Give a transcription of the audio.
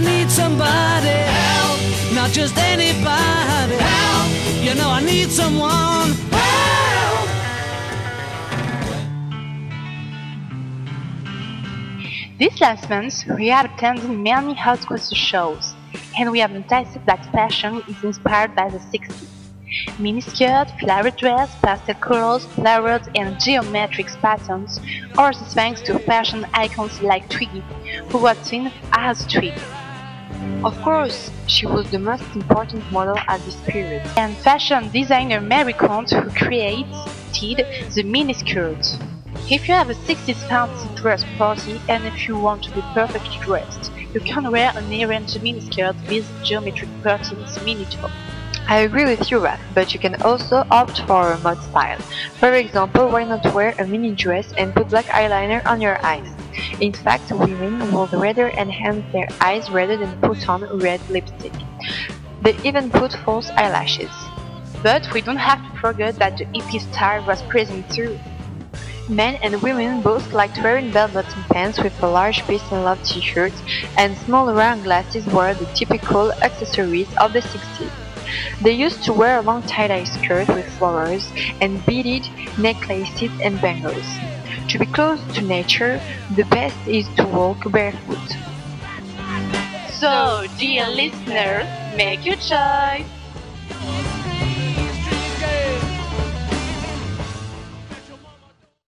need somebody help, not just anybody help. You know I need someone help. This last month, we have attended many concert shows, and we have noticed that fashion is inspired by the 60s. Miniskirt, flower dress, pastel colors, flowers, and geometric patterns are thanks to fashion icons like Twiggy, who was seen as Twig. Of course, she was the most important model at this period. And fashion designer Mary Quant who created the miniskirt. If you have a 60s fancy dress party and if you want to be perfectly dressed, you can wear an errant miniskirt with geometric patterns mini top. I agree with you, Raph, but you can also opt for a mod style. For example, why not wear a mini dress and put black eyeliner on your eyes? In fact, women would rather enhance their eyes rather than put on red lipstick. They even put false eyelashes. But we don't have to forget that the hippie style was present too. Men and women both liked wearing bell-bottom pants with a large peace and love t-shirts, and small round glasses were the typical accessories of the 60s. They used to wear a long tie-dye skirt with flowers and beaded necklaces and bangles. To be close to nature, the best is to walk barefoot. So, dear listeners, make your choice!